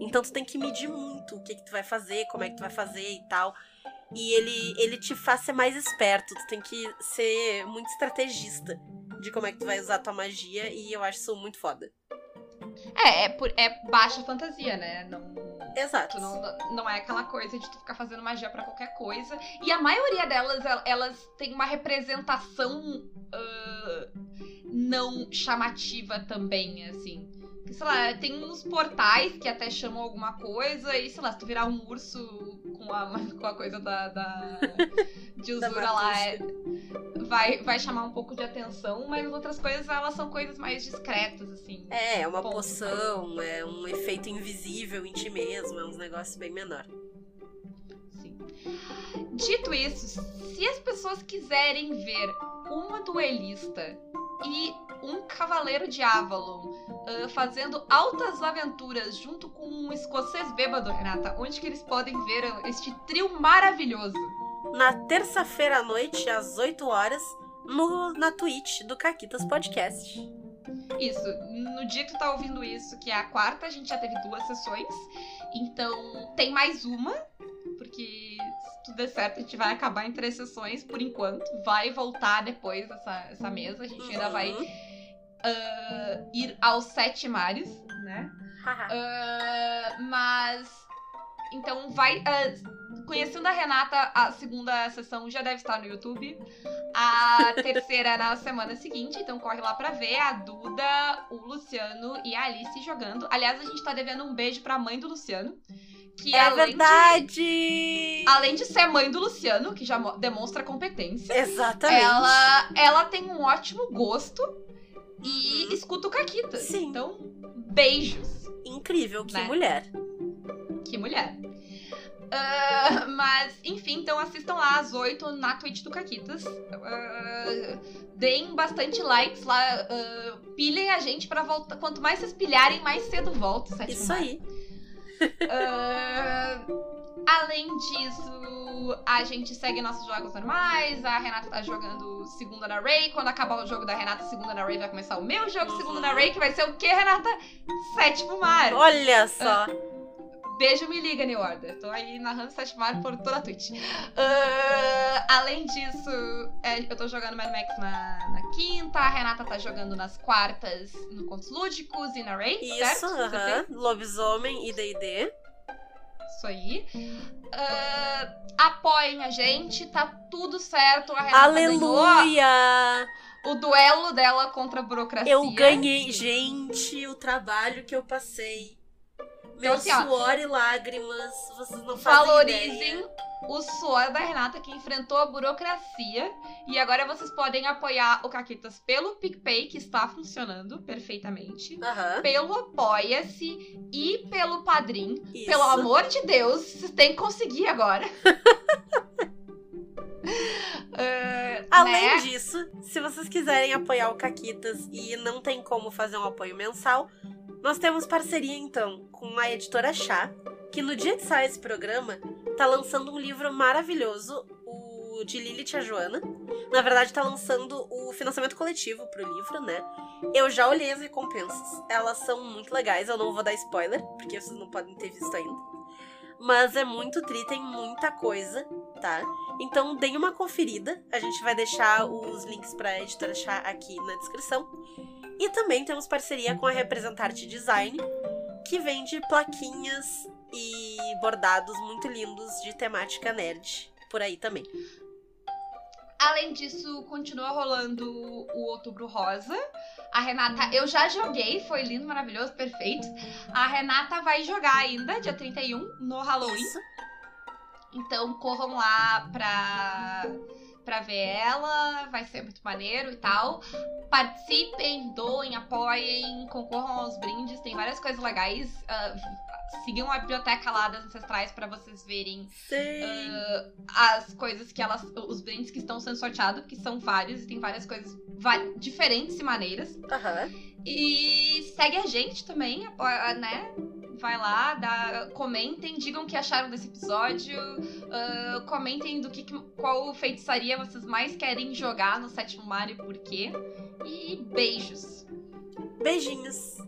C: Então tu tem que medir muito o que, que tu vai fazer, como é que tu vai fazer e tal. E ele, ele te faz ser mais esperto. Tu tem que ser muito estrategista de como é que tu vai usar a tua magia. E eu acho isso muito foda.
B: É, é, por- é baixa fantasia, né? Não,
C: Exato.
B: Não, não é aquela coisa de tu ficar fazendo magia pra qualquer coisa. E a maioria delas, el- elas têm uma representação ah, não chamativa também, assim. Sei lá, tem uns portais que até chamam alguma coisa, e sei lá, se tu virar um urso com a, *laughs* com a coisa da, da de
C: Da
B: usura lá, é, vai, vai chamar um pouco de atenção, mas as outras coisas, elas são coisas mais discretas, assim.
C: É, é uma
B: Ponto.
C: poção, é um efeito invisível em ti mesmo, é uns negócios bem menor.
B: Sim. Dito isso, se as pessoas quiserem ver uma duelista e um cavaleiro de Avalon ah, fazendo altas aventuras junto com um escocês bêbado, Renata, onde que eles podem ver este trio maravilhoso?
C: Na terça-feira à noite, às 8 horas, no, na Twitch do Caquitas Podcast.
B: Isso, no dia que tu tá ouvindo isso, que é a quarta, a gente já teve duas sessões. Então, tem mais uma, porque se tudo der certo, a gente vai acabar em três sessões por enquanto. Vai voltar depois essa, essa mesa, a gente ainda vai Ah, ir aos sete mares, né? Ah, mas. Então vai. ah, conhecendo a Renata, a segunda sessão já deve estar no YouTube. A *laughs* terceira é na semana seguinte, então corre lá pra ver a Duda, o Luciano e a Alice jogando. Aliás, a gente tá devendo um beijo pra mãe do Luciano. Que
C: é verdade!
B: De, além de ser mãe do Luciano, que já mo- demonstra competência,
C: Exatamente.
B: ela, ela tem um ótimo gosto e
C: Uhum.
B: escuta o Caquita.
C: Sim.
B: Então, beijos.
C: Incrível, que
B: Né?
C: mulher.
B: Que mulher. Ah, mas, enfim, então assistam lá às 8 na Twitch do Caquitas. Ah, deem bastante likes lá. ah, pilhem a gente pra voltar. Quanto mais vocês pilharem, mais cedo volta.
C: Isso aí.
B: Além disso, a gente segue nossos jogos normais. A Renata tá jogando segunda na Ray. Quando acabar o jogo da Renata, segunda na Ray, vai começar o meu jogo, segunda na Ray, que vai ser o quê, Renata? Sétimo mar.
C: Olha só.
B: Beijo, me liga, New Order. Tô aí narrando Sete Mar por toda a Twitch. Ah, além disso, é, eu tô jogando Mad Max na, na quinta, a Renata tá jogando nas quartas no Contos Lúdicos e na Ray,
C: Isso,
B: certo?
C: aham. Lobisomem e D&D.
B: Isso aí. Ah, apoiem a gente, tá tudo certo. A Renata
C: Aleluia!
B: o duelo dela contra a burocracia.
C: Eu ganhei, gente, o trabalho que eu passei. Meu
B: Então, assim, ó,
C: suor e lágrimas, vocês não fazem
B: Valorizem
C: ideia.
B: O suor da Renata que enfrentou a burocracia. E agora vocês podem apoiar o Caquitas pelo PicPay, que está funcionando perfeitamente.
C: Aham,
B: Pelo Apoia-se e pelo Padrim.
C: isso.
B: Pelo amor de Deus, vocês têm que conseguir agora. *laughs* Ah,
C: Além
B: né?
C: disso, se vocês quiserem apoiar o Caquitas e não tem como fazer um apoio mensal, nós temos parceria então com a editora Chá, que no dia que sai esse programa tá lançando um livro maravilhoso, o de Lilith a Joana. Na verdade, tá lançando o financiamento coletivo pro livro, né? Eu já olhei as recompensas, elas são muito legais, eu não vou dar spoiler, porque vocês não podem ter visto ainda. Mas é muito tri, tem muita coisa, tá? Então deem uma conferida. A gente vai deixar os links para a editora Chá aqui na descrição. E também temos parceria com a Representarte Design, que vende plaquinhas e bordados muito lindos de temática nerd por aí também.
B: Além disso, continua rolando o Outubro Rosa. A Renata, eu já joguei, foi lindo, maravilhoso, perfeito. A Renata vai jogar ainda, dia 31, no Halloween.
C: Isso.
B: Então corram lá pra pra ver ela, vai ser muito maneiro e tal. Participem, doem, apoiem, concorram aos brindes, tem várias coisas legais. Uh, sigam a biblioteca lá das ancestrais para vocês verem uh, as coisas que elas. os brindes que estão sendo sorteados, porque são vários e tem várias coisas diferentes e maneiras.
C: Uhum.
B: E segue a gente também, né? Vai lá, dá, comentem, digam o que acharam desse episódio, uh, comentem do que qual feitiçaria vocês mais querem jogar no sétimo mar e por quê. E beijos.
C: Beijinhos.